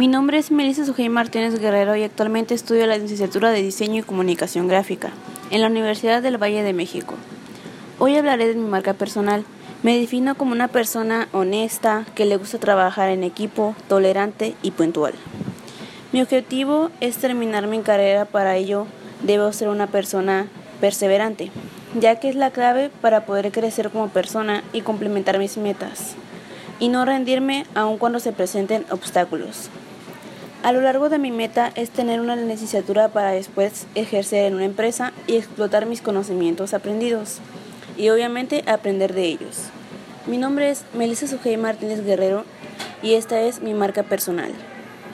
Mi nombre es Melissa Sujei Martínez Guerrero y actualmente estudio la licenciatura de Diseño y Comunicación Gráfica en la Universidad del Valle de México. Hoy hablaré de mi marca personal. Me defino como una persona honesta, que le gusta trabajar en equipo, tolerante y puntual. Mi objetivo es terminar mi carrera, para ello debo ser una persona perseverante, ya que es la clave para poder crecer como persona y complementar mis metas, y no rendirme aun cuando se presenten obstáculos. A lo largo de mi meta es tener una licenciatura para después ejercer en una empresa y explotar mis conocimientos aprendidos y obviamente aprender de ellos. Mi nombre es Melissa Sujei Martínez Guerrero y esta es mi marca personal.